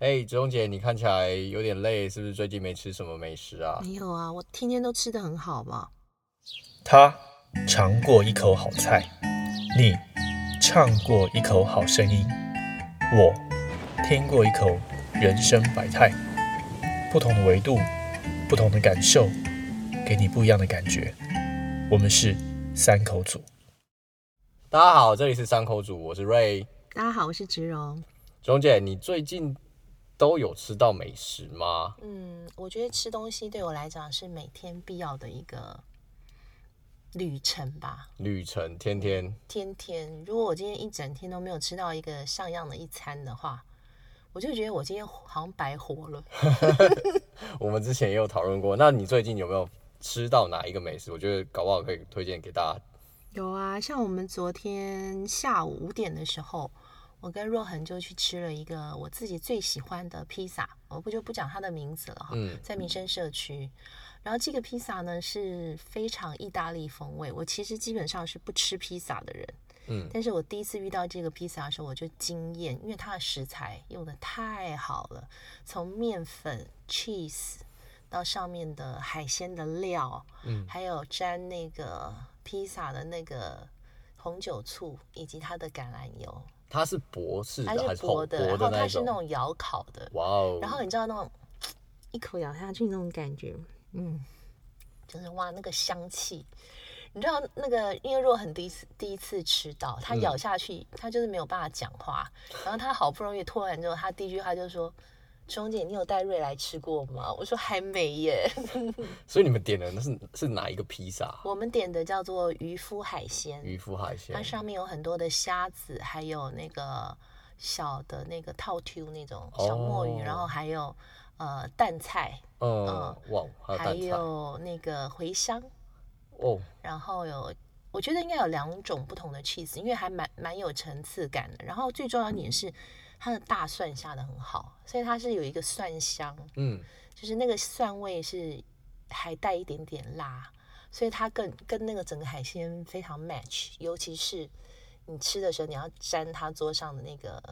哎，子荣姐，你看起来有点累，是不是最近没吃什么美食啊？没有啊，我天天都吃的很好嘛。他尝过一口好菜，你唱过一口好声音，我听过一口人生百态。不同的维度，不同的感受，给你不一样的感觉。我们是三口组。大家好，这里是三口组，我是 Ray。大家好，我是植荣。子荣姐，你最近都有吃到美食吗？嗯，我觉得吃东西对我来讲是每天必要的一个旅程吧。旅程，天天。天天，如果我今天一整天都没有吃到一个像样的一餐的话，我就觉得我今天好像白活了。我们之前也有讨论过，那你最近有没有吃到哪一个美食？我觉得搞不好可以推荐给大家。有啊，像我们昨天下午五点的时候，我跟若恒就去吃了一个我自己最喜欢的披萨，我不就不讲它的名字了哈。嗯。在民生社区，然后这个披萨呢是非常意大利风味。我其实基本上是不吃披萨的人。嗯，但是我第一次遇到这个披萨的时候，我就惊艳，因为它的食材用的太好了，从面粉、cheese 到上面的海鲜的料，嗯，还有沾那个披萨的那个红酒醋，以及它的橄榄油。它是薄式的还是薄的？然后它是那种窑烤的。哇哦！然后你知道那种一口咬下去那种感觉，嗯，就是哇那个香气。你知道那个，因为若很第一次第一次吃到，他咬下去，他就是没有办法讲话。然后他好不容易脱完之后，他第一句话就说：“钟姐，你有带瑞来吃过吗？”我说：“还没耶。”所以你们点的那是是哪一个披萨？我们点的叫做渔夫海鲜。渔夫海鲜，它上面有很多的虾子，还有那个小的那个套 Q 那种小墨鱼，然后还有呃蛋菜，嗯哇，还有那个茴香。哦，然后有，我觉得应该有两种不同的 cheese，因为还蛮蛮有层次感的。然后最重要一点是，它的大蒜下的很好，所以它是有一个蒜香，嗯，就是那个蒜味是还带一点点辣，所以它更跟那个整个海鲜非常 match。尤其是你吃的时候，你要沾它桌上的那个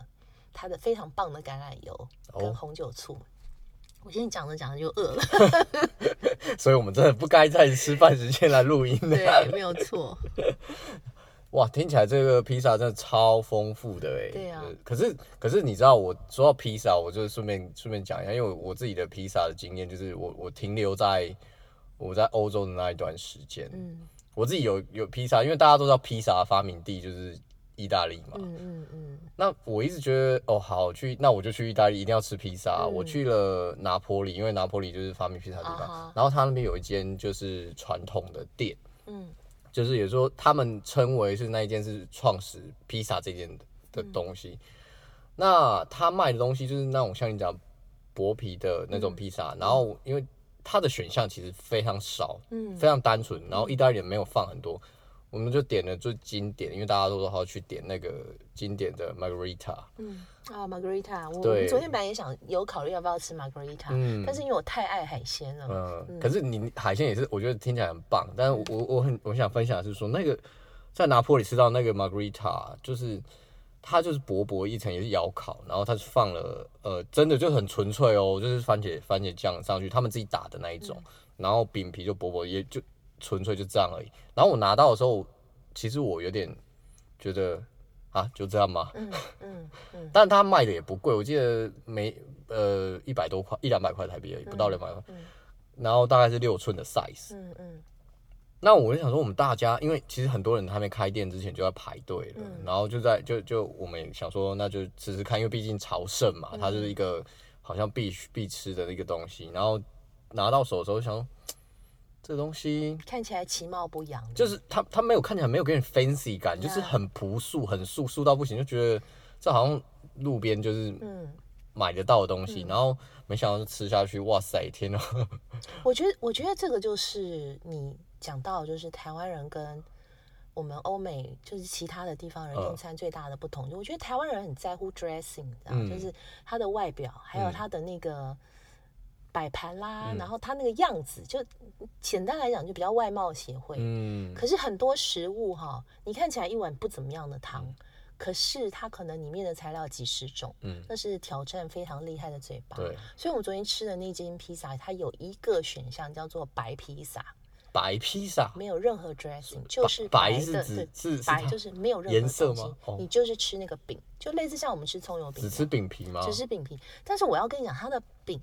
它的非常棒的橄榄油跟红酒醋。我现在讲着讲着就饿了 所以我们真的不该在吃饭时间来录音的。对，没有错。哇，听起来这个披萨真的超丰富的哎。对啊。可是，可是你知道，我说到披萨，我就顺便顺便讲一下，因为我自己的披萨的经验就是，我我停留在我在欧洲的那一段时间。嗯。我自己有有披萨，因为大家都知道披萨发明地就是。意大利嘛，嗯嗯嗯，那我一直觉得哦，好去，那我就去意大利，一定要吃披萨。我去了拿坡里，因为拿坡里就是发明披萨地方。然后他那边有一间就是传统的店，嗯，就是也说他们称为是那一件是创始披萨这件的东西。那他卖的东西就是那种像你讲薄皮的那种披萨，然后因为它的选项其实非常少，嗯，非常单纯，然后意大利也没有放很多。我们就点了最经典，因为大家都说好去点那个经典的 margarita。嗯啊，margarita，我昨天本来也想有考虑要不要吃 margarita，嗯，但是因为我太爱海鲜了。嗯，可是你海鲜也是，我觉得听起来很棒。但是我我很我想分享的是说，那个在拿破里吃到那个 margarita，就是它就是薄薄一层，也是窑烤，然后它是放了呃，真的就很纯粹哦，就是番茄番茄酱上去，他们自己打的那一种，然后饼皮就薄薄，也就。纯粹就这样而已。然后我拿到的时候，其实我有点觉得啊，就这样吗？嗯 嗯嗯。但他卖的也不贵，我记得没呃一百多块，一两百块台币而已，不到两百块。嗯。然后大概是六寸的 size。嗯嗯。那我就想说，我们大家因为其实很多人还没开店之前就在排队了，然后就在就就我们想说，那就试试看，因为毕竟朝圣嘛，它就是一个好像必须必吃的一个东西。然后拿到手的时候想。这东西看起来其貌不扬，就是它它没有看起来没有给人 fancy 感，就是很朴素很素素到不行，就觉得这好像路边就是嗯。买得到的东西，然后没想到吃下去，哇塞天呐！我觉得我觉得这个就是你讲到就是台湾人跟我们欧美就是其他的地方人用餐最大的不同，我觉得台湾人很在乎 dressing，就是他的外表还有他的那个。摆盘啦，然后它那个样子，就简单来讲就比较外貌协会。嗯，可是很多食物哈，你看起来一碗不怎么样的汤，可是它可能里面的材料几十种，嗯，那是挑战非常厉害的嘴巴。对，所以我们昨天吃的那间披萨，它有一个选项叫做白披萨。白披萨没有任何 dressing，就是白的，是是白就是没有任何颜色吗？你就是吃那个饼，就类似像我们吃葱油饼，只吃饼皮吗？只吃饼皮。但是我要跟你讲，它的饼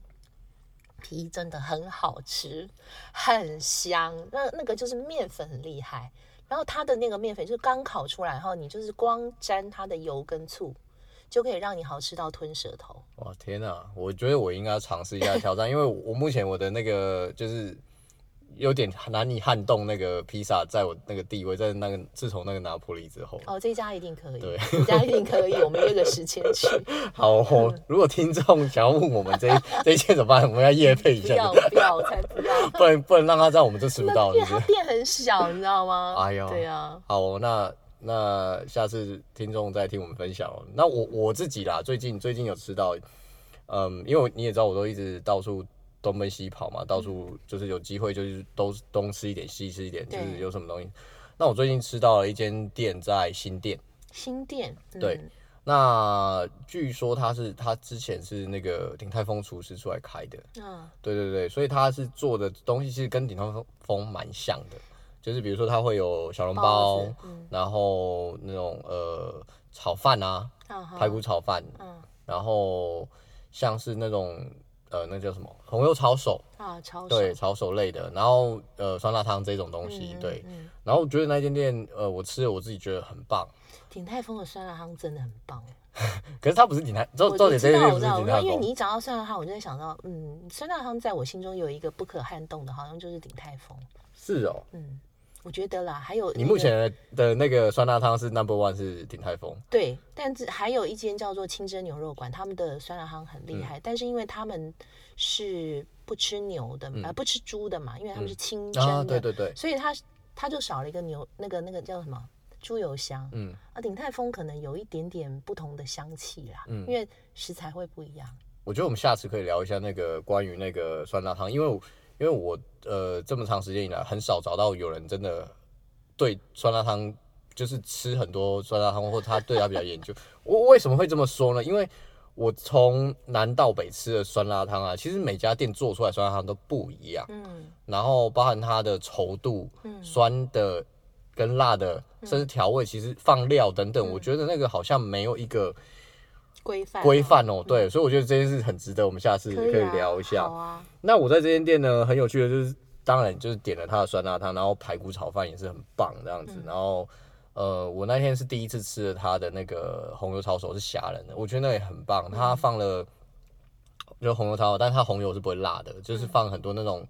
皮真的很好吃，很香。那那个就是面粉很厉害。然后它的那个面粉就是刚烤出来，然后你就是光沾它的油跟醋，就可以让你好吃到吞舌头。哇天哪！我觉得我应该尝试一下挑战，因为我目前我的那个就是。有点难以撼动那个披萨，在我那个地位，在那个自从那个拿破里之后，哦，这家一定可以，对，这家一定可以，我们约个时间去。好，如果听众想要问我们这 这一切怎么办，我们要夜配一下，不要不要，我才不要，不能不能让他知道我们这吃不到，因为它店很小，你知道吗？哎呦，对呀。好，那那下次听众再听我们分享哦。那我我自己啦，最近最近有吃到，嗯，因为你也知道，我都一直到处。东奔西跑嘛，到处就是有机会，就是都东吃一点，西吃一点，就是有什么东西。那我最近吃到了一间店，在新店。新店。对。那据说他是他之前是那个鼎泰丰厨师出来开的。嗯。对对对，所以他是做的东西其实跟鼎泰丰蛮像的，就是比如说他会有小笼包，然后那种呃炒饭啊，排骨炒饭，嗯，然后像是那种。呃，那叫什么红油抄手啊？抄手对抄手类的，然后呃酸辣汤这种东西，对。然后我觉得那间店，呃，我吃了我自己觉得很棒。鼎泰丰的酸辣汤真的很棒。可是它不是鼎泰，重重点这间不是鼎泰因为你一讲到酸辣汤，我就在想到，嗯，酸辣汤在我心中有一个不可撼动的，好像就是鼎泰丰。是哦。嗯。我觉得啦，还有你目前的那个酸辣汤是 number one 是鼎泰丰，对，但是还有一间叫做清真牛肉馆，他们的酸辣汤很厉害，但是因为他们是不吃牛的，呃，不吃猪的嘛，因为他们是清真的，对对对，所以他他就少了一个牛那个那个叫什么猪油香，嗯，啊，鼎泰丰可能有一点点不同的香气啦，嗯，因为食材会不一样。我觉得我们下次可以聊一下那个关于那个酸辣汤，因为。因为我呃这么长时间以来很少找到有人真的对酸辣汤就是吃很多酸辣汤或他对他比较研究。我为什么会这么说呢？因为我从南到北吃的酸辣汤啊，其实每家店做出来酸辣汤都不一样。嗯。然后包含它的稠度、酸的跟辣的，甚至调味，其实放料等等，我觉得那个好像没有一个。规范规范哦，对，所以我觉得这件事很值得我们下次可以聊一下。那我在这间店呢，很有趣的，就是当然就是点了他的酸辣汤，然后排骨炒饭也是很棒这样子。然后呃，我那天是第一次吃了他的那个红油抄手，是虾仁的，我觉得那也很棒。他放了就红油抄手，但是他红油是不会辣的，就是放很多那种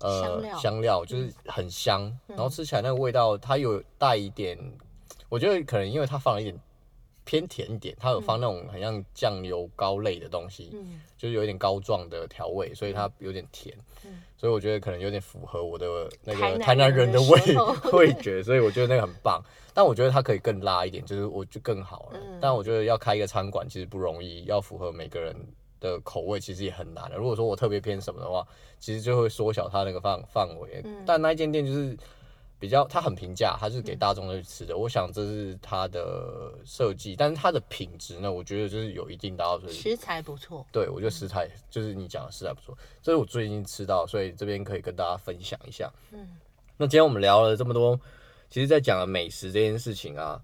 呃香料，就是很香。然后吃起来那个味道，它有带一点，我觉得可能因为它放了一点。偏甜一点，它有放那种很像酱油膏类的东西，嗯，就是有一点膏状的调味，所以它有点甜，嗯，所以我觉得可能有点符合我的那个台南人的味 味觉，所以我觉得那个很棒。但我觉得它可以更辣一点，就是我就更好了。但我觉得要开一个餐馆其实不容易，要符合每个人的口味其实也很难的。如果说我特别偏什么的话，其实就会缩小它那个范范围。但那一间店就是。比较，它很平价，它是给大众去吃的。我想这是它的设计，但是它的品质呢，我觉得就是有一定达到。食材不错。对，我觉得食材就是你讲的食材不错，这是我最近吃到，所以这边可以跟大家分享一下。嗯，那今天我们聊了这么多，其实在讲了美食这件事情啊，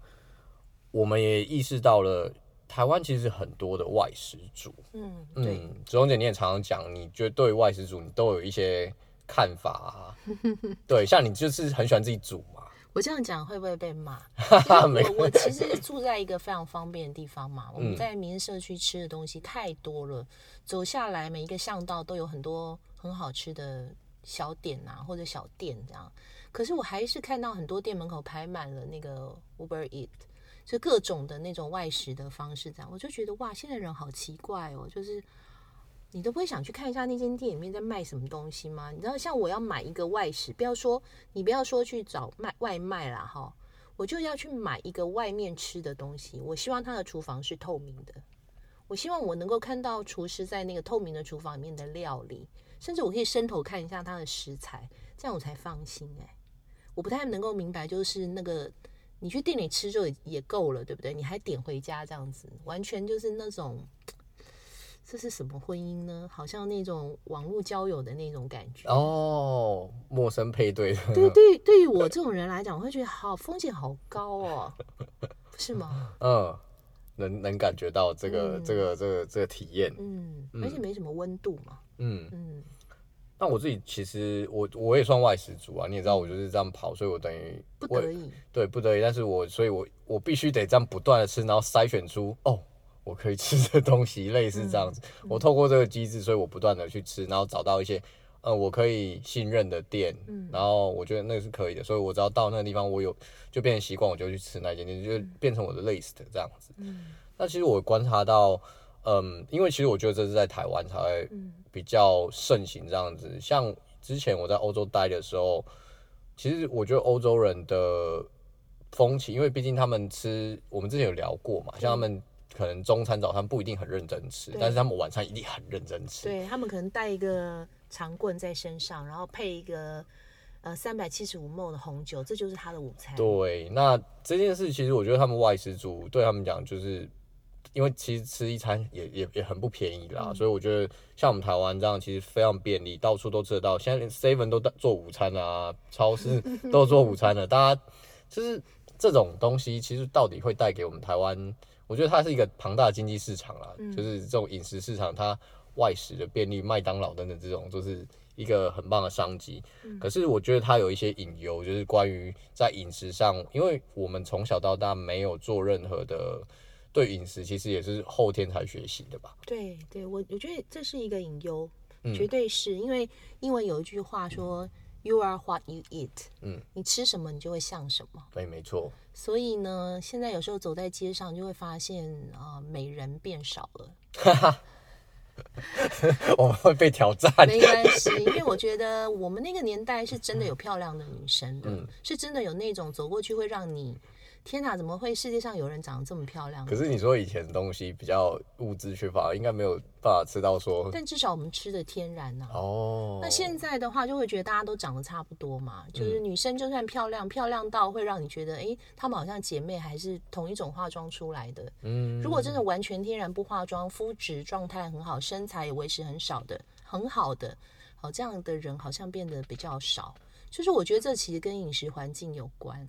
我们也意识到了台湾其实很多的外食族。嗯嗯，子龙姐你也常常讲，你觉得对外食族你都有一些。看法啊，对，像你就是很喜欢自己煮嘛。我这样讲会不会被骂？我我其实住在一个非常方便的地方嘛。我们在民生社区吃的东西太多了，走下来每一个巷道都有很多很好吃的小点啊，或者小店这样。可是我还是看到很多店门口排满了那个 Uber Eat，就各种的那种外食的方式这样。我就觉得哇，现在人好奇怪哦，就是。你都不会想去看一下那间店里面在卖什么东西吗？你知道，像我要买一个外食，不要说你不要说去找卖外卖啦，哈，我就要去买一个外面吃的东西。我希望他的厨房是透明的，我希望我能够看到厨师在那个透明的厨房里面的料理，甚至我可以伸头看一下他的食材，这样我才放心。哎，我不太能够明白，就是那个你去店里吃就也够了，对不对？你还点回家这样子，完全就是那种，这是什么婚姻呢？好像那种网络交友的那种感觉哦，陌生配对。对对，对于我这种人来讲，我会觉得好风险好高哦，是吗？嗯，能能感觉到这个这个这个这个体验，嗯，而且没什么温度嘛，嗯嗯。但我自己其实我我也算外食族啊，你也知道我就是这样跑，所以我等于不得已，对不得已，但是我所以，我我必须得这样不断的吃，然后筛选出哦我可以吃的东西，类似这样子。我透过这个机制，所以我不断的去吃，然后找到一些呃我可以信任的店，然后我觉得那个是可以的，所以我只要到那个地方，我有就变成习惯，我就去吃那间店，就变成我的 list 这样子。那其实我观察到。嗯，因为其实我觉得这是在台湾才会比较盛行这样子。像之前我在欧洲待的时候，其实我觉得欧洲人的风情，因为毕竟他们吃，我们之前有聊过嘛，像他们可能中餐、早餐不一定很认真吃，但是他们晚餐一定很认真吃。对他们可能带一个长棍在身上，然后配一个呃三百七十五沫的红酒，这就是他的午餐。对，那这件事其实我觉得他们外食族对他们讲就是。因为其实吃一餐也也也很不便宜啦，所以我觉得像我们台湾这样其实非常便利，到处都吃得到。现在连 seven 都做午餐啊，超市 都做午餐了。大家就是这种东西，其实到底会带给我们台湾，我觉得它是一个庞大的经济市场啦。就是这种饮食市场，它外食的便利，麦当劳等等这种，就是一个很棒的商机。可是我觉得它有一些隐忧，就是关于在饮食上，因为我们从小到大没有做任何的。对饮食其实也是后天才学习的吧？对，对我我觉得这是一个隐忧，绝对是因为英文有一句话说 “You are what you eat”，嗯，你吃什么你就会像什么。对，没错。所以呢，现在有时候走在街上就会发现啊，美人变少了。哈哈，我们会被挑战。没关系，因为我觉得我们那个年代是真的有漂亮的女生的，是真的有那种走过去会让你。天哪，怎么会世界上有人长得这么漂亮？可是你说以前东西比较物质缺乏，应该没有办法吃到说。但至少我们吃的天然呐。哦。那现在的话，就会觉得大家都长得差不多嘛。就是女生就算漂亮，漂亮到会让你觉得，哎，她们好像姐妹，还是同一种化妆出来的。嗯。如果真的完全天然不化妆，肤质状态很好，身材也维持很少的，很好的，好这样的人好像变得比较少。就是我觉得这其实跟饮食环境有关。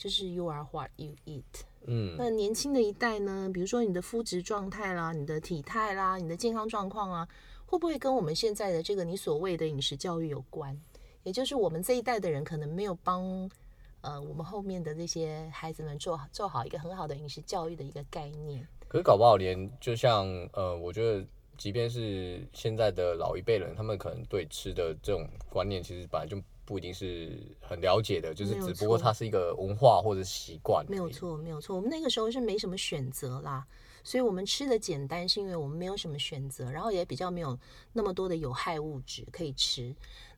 就是 you are what you eat。嗯，那年轻的一代呢？比如说你的肤质状态啦，你的体态啦，你的健康状况啊，会不会跟我们现在的这个你所谓的饮食教育有关？也就是我们这一代的人可能没有帮呃我们后面的那些孩子们做做好一个很好的饮食教育的一个概念。可是搞不好连就像呃，我觉得即便是现在的老一辈人，他们可能对吃的这种观念其实本来就。不一定是很了解的，就是只不过它是一个文化或者习惯。没有错，没有错。我们那个时候是没什么选择啦，所以我们吃的简单，是因为我们没有什么选择，然后也比较没有那么多的有害物质可以吃。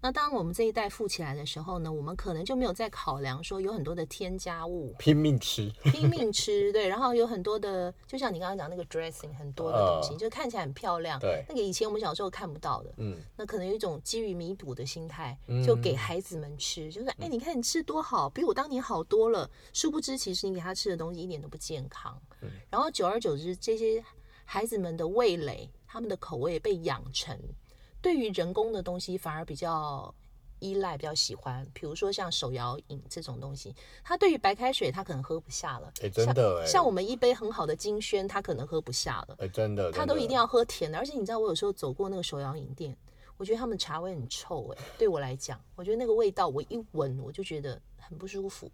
那当我们这一代富起来的时候呢，我们可能就没有在考量说有很多的添加物，拼命吃，拼命吃，对，然后有很多的，就像你刚刚讲那个 dressing，很多的东西，就看起来很漂亮，对，那个以前我们小时候看不到的，嗯，那可能有一种基于弥补的心态，就给孩子们吃，就是哎，你看你吃多好，比我当年好多了，殊不知其实你给他吃的东西一点都不健康，然后久而久之，这些孩子们的味蕾，他们的口味被养成。对于人工的东西反而比较依赖，比较喜欢，比如说像手摇饮这种东西，他对于白开水他可能喝不下了。哎，真的，像我们一杯很好的金萱，他可能喝不下了。哎，真的，他都一定要喝甜的。而且你知道，我有时候走过那个手摇饮店，我觉得他们茶味很臭。哎，对我来讲，我觉得那个味道我一闻我就觉得很不舒服。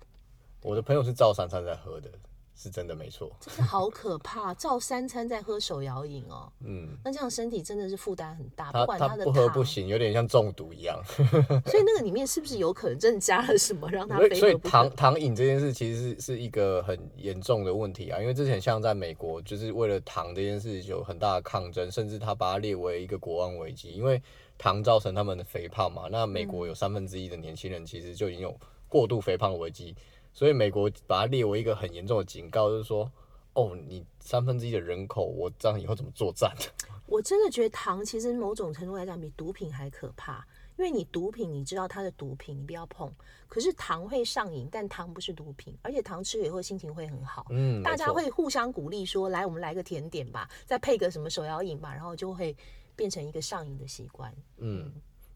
我的朋友是照三餐在喝的。是真的没错，真的好可怕！照三餐在喝手摇饮哦，嗯，那这样身体真的是负担很大。不管他的不喝不行，有点像中毒一样。所以那个里面是不是有可能真的加了什么让他？所以糖糖饮这件事其实是是一个很严重的问题啊，因为之前像在美国，就是为了糖这件事有很大的抗争，甚至他把它列为一个国安危机，因为糖造成他们的肥胖嘛。那美国有三分之一的年轻人其实就已经有过度肥胖的危机。所以美国把它列为一个很严重的警告，就是说，哦，你三分之一的人口，我这样以后怎么作战？我真的觉得糖其实某种程度来讲比毒品还可怕，因为你毒品，你知道它的毒品，你不要碰。可是糖会上瘾，但糖不是毒品，而且糖吃了以后心情会很好。嗯，大家会互相鼓励说：“来，我们来个甜点吧，再配个什么手摇饮吧。”然后就会变成一个上瘾的习惯。嗯，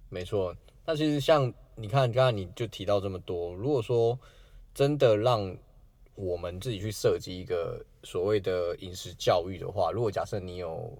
没错。那其实像你看，刚刚你就提到这么多，如果说真的让我们自己去设计一个所谓的饮食教育的话，如果假设你有，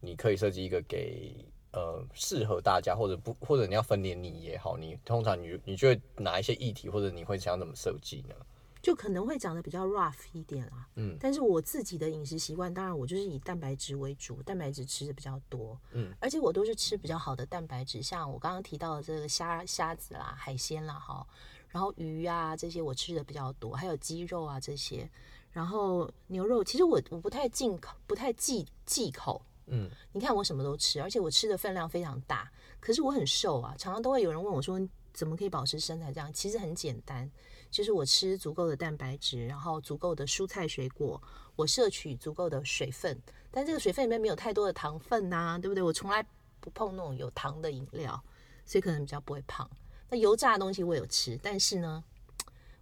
你可以设计一个给。呃，适合大家或者不，或者你要分点你也好，你通常你你觉得哪一些议题，或者你会想怎么设计呢？就可能会讲的比较 rough 一点啦，嗯，但是我自己的饮食习惯，当然我就是以蛋白质为主，蛋白质吃的比较多，嗯，而且我都是吃比较好的蛋白质，像我刚刚提到的这个虾虾子啦、海鲜啦，哈，然后鱼啊这些我吃的比较多，还有鸡肉啊这些，然后牛肉，其实我我不太进口，不太忌忌口。嗯，你看我什么都吃，而且我吃的分量非常大，可是我很瘦啊，常常都会有人问我说，怎么可以保持身材这样？其实很简单，就是我吃足够的蛋白质，然后足够的蔬菜水果，我摄取足够的水分，但这个水分里面没有太多的糖分呐，对不对？我从来不碰那种有糖的饮料，所以可能比较不会胖。那油炸的东西我有吃，但是呢，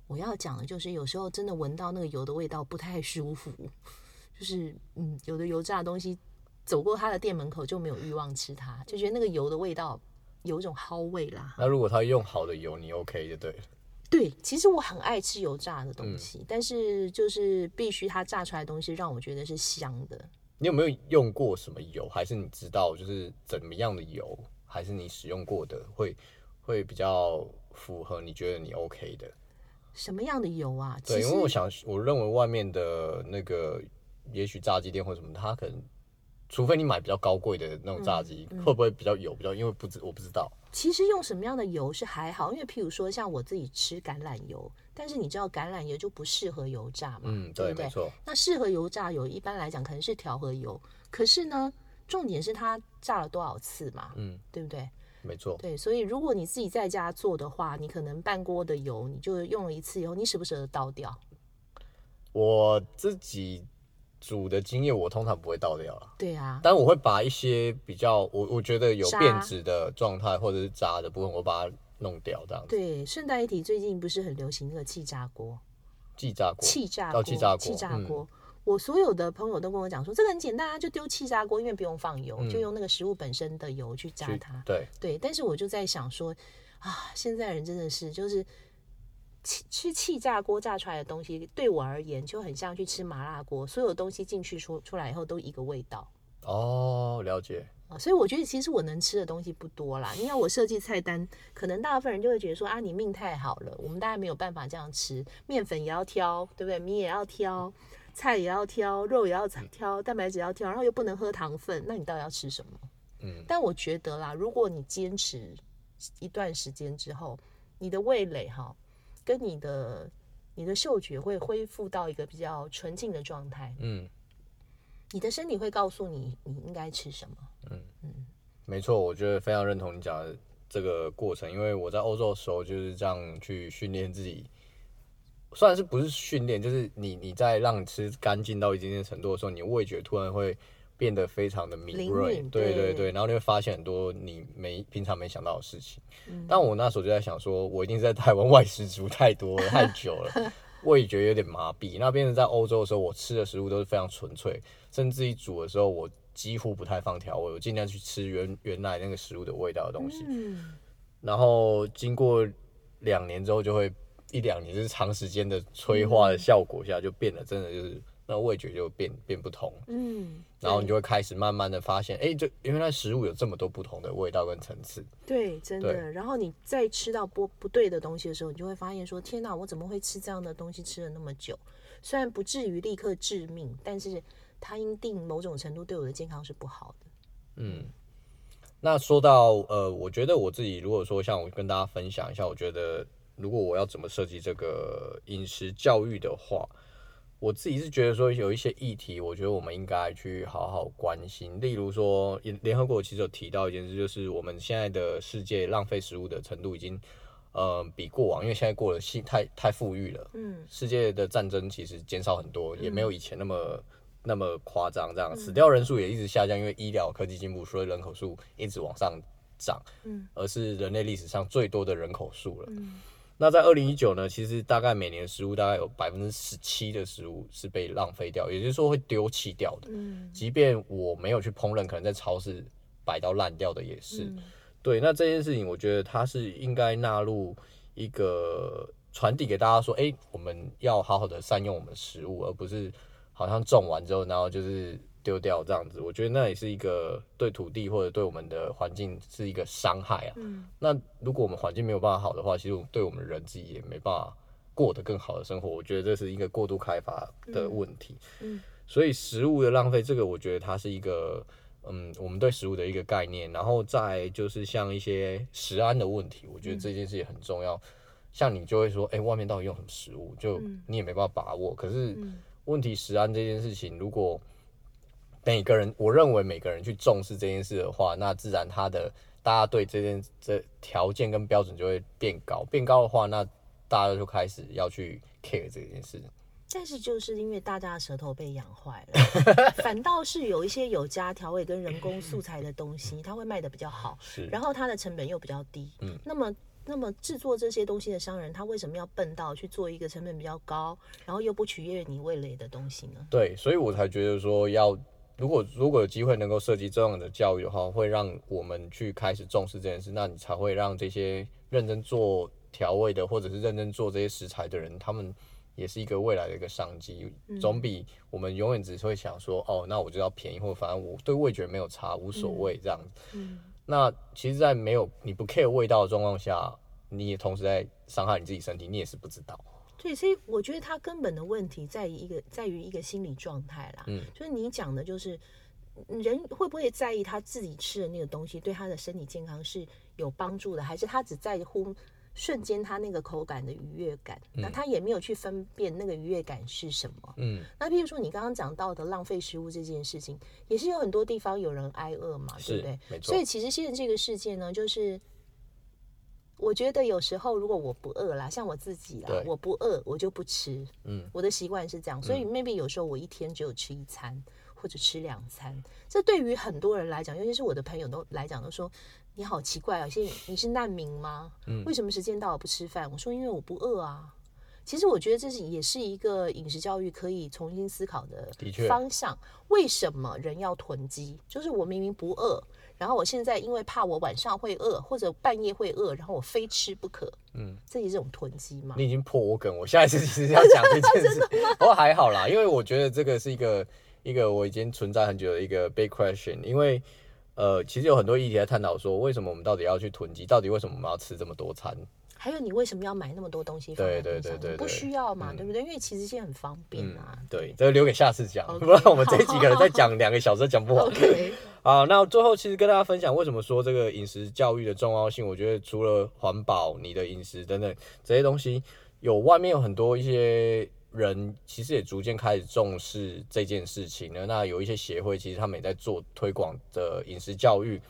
我要讲的就是有时候真的闻到那个油的味道不太舒服，就是嗯，有的油炸的东西。走过他的店门口就没有欲望吃它，就觉得那个油的味道有一种蒿味啦。那如果他用好的油，你 OK 就对了。对，其实我很爱吃油炸的东西，但是就是必须它炸出来的东西让我觉得是香的。你有没有用过什么油？还是你知道就是怎么样的油？还是你使用过的会会比较符合你觉得你 OK 的？什么样的油啊？对，因为我想，我认为外面的那个也许炸鸡店或什么，它可能。除非你买比较高贵的那种炸鸡，会不会比较油？比较因为不知我不知道。其实用什么样的油是还好，因为譬如说像我自己吃橄榄油，但是你知道橄榄油就不适合油炸嘛？嗯，对，没错。那适合油炸油，一般来讲可能是调和油。可是呢，重点是它炸了多少次嘛？嗯，对不对？没错。对，所以如果你自己在家做的话，你可能半锅的油，你就用了一次以后，你舍不舍得倒掉？我自己。煮的经验我通常不会倒掉了，对啊，但我会把一些比较我我觉得有变质的状态或者是渣的部分，我把它弄掉这样子。对，顺带一提，最近不是很流行那个气炸锅？气炸锅，气炸锅，气炸锅，气炸锅。我所有的朋友都跟我讲说，这个很简单啊，就丢气炸锅，因为不用放油，就用那个食物本身的油去炸它。对对，但是我就在想说，啊，现在人真的是就是。气吃气炸锅炸出来的东西，对我而言就很像去吃麻辣锅，所有东西进去出出来以后都一个味道。哦，了解。所以我觉得其实我能吃的东西不多啦。因为我设计菜单，可能大部分人就会觉得说啊，你命太好了，我们大家没有办法这样吃，面粉也要挑，对不对？米也要挑，菜也要挑，肉也要挑，蛋白质要挑，然后又不能喝糖分，那你到底要吃什么？嗯。但我觉得啦，如果你坚持一段时间之后，你的味蕾哈。跟你的你的嗅觉会恢复到一个比较纯净的状态，嗯，你的身体会告诉你你应该吃什么，嗯嗯，没错，我觉得非常认同你讲的这个过程，因为我在欧洲的时候就是这样去训练自己，虽然是不是训练，就是你你在让你吃干净到一定的程度的时候，你味觉突然会。变得非常的敏锐，对对对，然后你会发现很多你没平常没想到的事情。但我那时候就在想，说我一定是在台湾外食煮太多了，太久了，味觉有点麻痹。那变成在欧洲的时候，我吃的食物都是非常纯粹，甚至于煮的时候，我几乎不太放调味，我尽量去吃原原来那个食物的味道的东西。然后经过两年之后，就会一两年就是长时间的催化的效果下，就变得真的就是。那味觉就变变不同，嗯，然后你就会开始慢慢的发现，哎，就原来食物有这么多不同的味道跟层次，对，真的。然后你再吃到不不对的东西的时候，你就会发现说，天哪，我怎么会吃这样的东西吃了那么久？虽然不至于立刻致命，但是它一定某种程度对我的健康是不好的。嗯，那说到呃，我觉得我自己如果说像我跟大家分享一下，我觉得如果我要怎么设计这个饮食教育的话。我自己是觉得说有一些议题，我觉得我们应该去好好关心。例如说，联联合国其实有提到一件事，就是我们现在的世界浪费食物的程度已经，呃，比过往，因为现在过了新太太富裕了，嗯，世界的战争其实减少很多，也没有以前那么那么夸张，这样死掉人数也一直下降，因为医疗科技进步，所以人口数一直往上涨，嗯，而是人类历史上最多的人口数了。嗯，那在二零一九呢，其实大概每年食物大概有百分之十七的食物是被浪费掉，也就是说会丢弃掉的。嗯，即便我没有去烹饪，可能在超市摆到烂掉的也是。对，那这件事情我觉得它是应该纳入一个传递给大家说，哎，我们要好好的善用我们的食物，而不是好像种完之后，然后就是。丢掉这样子，我觉得那也是一个对土地或者对我们的环境是一个伤害啊。嗯。那如果我们环境没有办法好的话，其实对我们人自己也没办法过得更好的生活。我觉得这是一个过度开发的问题。嗯。所以食物的浪费，这个我觉得它是一个，嗯，我们对食物的一个概念。然后再就是像一些食安的问题，我觉得这件事也很重要。像你就会说，哎，外面到底用什么食物？就你也没办法把握。可是问题食安这件事情，如果每个人，我认为每个人去重视这件事的话，那自然他的大家对这件这条件跟标准就会变高。变高的话，那大家就开始要去 care 这件事。但是就是因为大家的舌头被养坏了，反倒是有一些有加调味跟人工素材的东西，它会卖的比较好。是，然后它的成本又比较低。嗯，那么那么制作这些东西的商人，他为什么要笨到去做一个成本比较高，然后又不取悦你味蕾的东西呢？对，所以我才觉得说要。如果如果有机会能够设计这样的教育的话，会让我们去开始重视这件事，那你才会让这些认真做调味的，或者是认真做这些食材的人，他们也是一个未来的一个商机，总比我们永远只会想说，哦，那我就要便宜，或者反正我对味觉没有差，无所谓这样子。那其实，在没有你不 care 味道的状况下，你也同时在伤害你自己身体，你也是不知道。对，所以我觉得他根本的问题在于一个，在于一个心理状态啦。嗯，就是你讲的，就是人会不会在意他自己吃的那个东西对他的身体健康是有帮助的，还是他只在乎瞬间他那个口感的愉悦感？那他也没有去分辨那个愉悦感是什么。嗯，那譬如说你刚刚讲到的浪费食物这件事情，也是有很多地方有人挨饿嘛，对不对？没错。所以其实现在这个事件呢，就是。我觉得有时候如果我不饿啦，像我自己啦，我不饿我就不吃。嗯，我的习惯是这样，所以 maybe 有时候我一天只有吃一餐或者吃两餐。这对于很多人来讲，尤其是我的朋友都来讲，都说你好奇怪啊，现在你是难民吗？嗯，为什么时间到了不吃饭？我说因为我不饿啊。其实我觉得这是也是一个饮食教育可以重新思考的方向。为什么人要囤积？就是我明明不饿。然后我现在因为怕我晚上会饿，或者半夜会饿，然后我非吃不可。嗯，这也是种囤积嘛。你已经破我梗，我下一次其实要讲这件事。不过还好啦，因为我觉得这个是一个一个我已经存在很久的一个 big question。因为呃，其实有很多议题在探讨说，为什么我们到底要去囤积？到底为什么我们要吃这么多餐？还有你为什么要买那么多东西？对对对对，不需要嘛，对不对？因为其实现在很方便啊。对，这个留给下次讲，不然我们这一集可能再讲两个小时讲不完。啊，那最后其实跟大家分享，为什么说这个饮食教育的重要性？我觉得除了环保、你的饮食等等这些东西，有外面有很多一些人，其实也逐渐开始重视这件事情了。那有一些协会，其实他们也在做推广的饮食教育，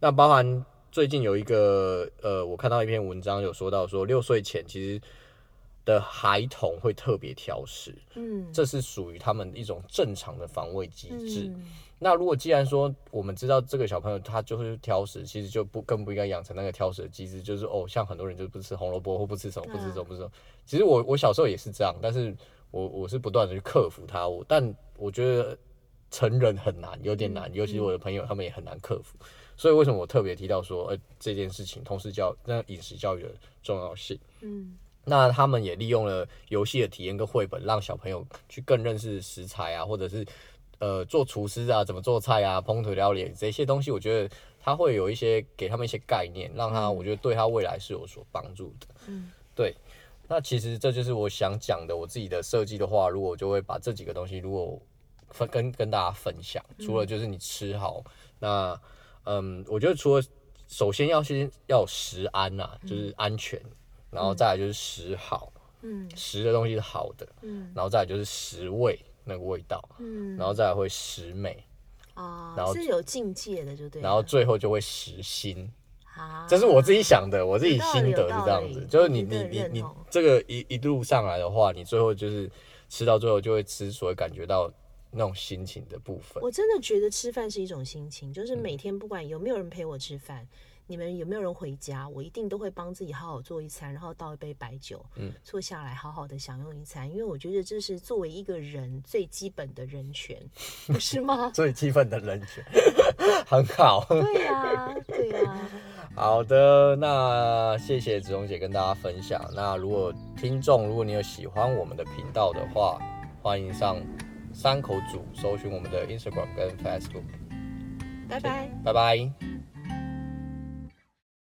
那包含。最近有一个呃，我看到一篇文章有说到说，六岁前其实的孩童会特别挑食，嗯，这是属于他们一种正常的防卫机制。那如果既然说我们知道这个小朋友他就是挑食，其实就不更不应该养成那个挑食的机制，就是哦，像很多人就不吃红萝卜或不吃什么不吃什么不吃什么。其实我我小时候也是这样，但是我我是不断的去克服它。我但我觉得成人很难，有点难，尤其是我的朋友他们也很难克服。所以为什么我特别提到说，呃，这件事情，同时教那饮食教育的重要性。嗯，那他们也利用了游戏的体验跟绘本，让小朋友去更认识食材啊，或者是呃做厨师啊，怎么做菜啊，烹调料理这些东西，我觉得他会有一些给他们一些概念，让他我觉得对他未来是有所帮助的。嗯，对。那其实这就是我想讲的，我自己的设计的话，如果就会把这几个东西，如果分跟跟大家分享，除了就是你吃好那。嗯，我觉得除了首先要先要食安呐，就是安全，然后再来就是食好，嗯，食的东西是好的，嗯，然后再来就是食味那个味道，嗯，然后再来会食美，哦，然后是有境界的，就对，然后最后就会食心，啊，这是我自己想的，我自己心得是这样子，就是你你你你这个一一路上来的话，你最后就是吃到最后就会吃，所以感觉到。那种心情的部分，我真的觉得吃饭是一种心情，就是每天不管有没有人陪我吃饭，你们有没有人回家？我一定都会帮自己好好做一餐，然后倒一杯白酒，嗯，坐下来好好的享用一餐，因为我觉得这是作为一个人最基本的人权，不是吗？最基本的人权，很好。对呀，对呀。好的，那谢谢子荣姐跟大家分享。那如果听众，如果你有喜欢我们的频道的话，欢迎上三口组搜寻我们的 Instagram 跟 Facebook。拜拜，拜拜。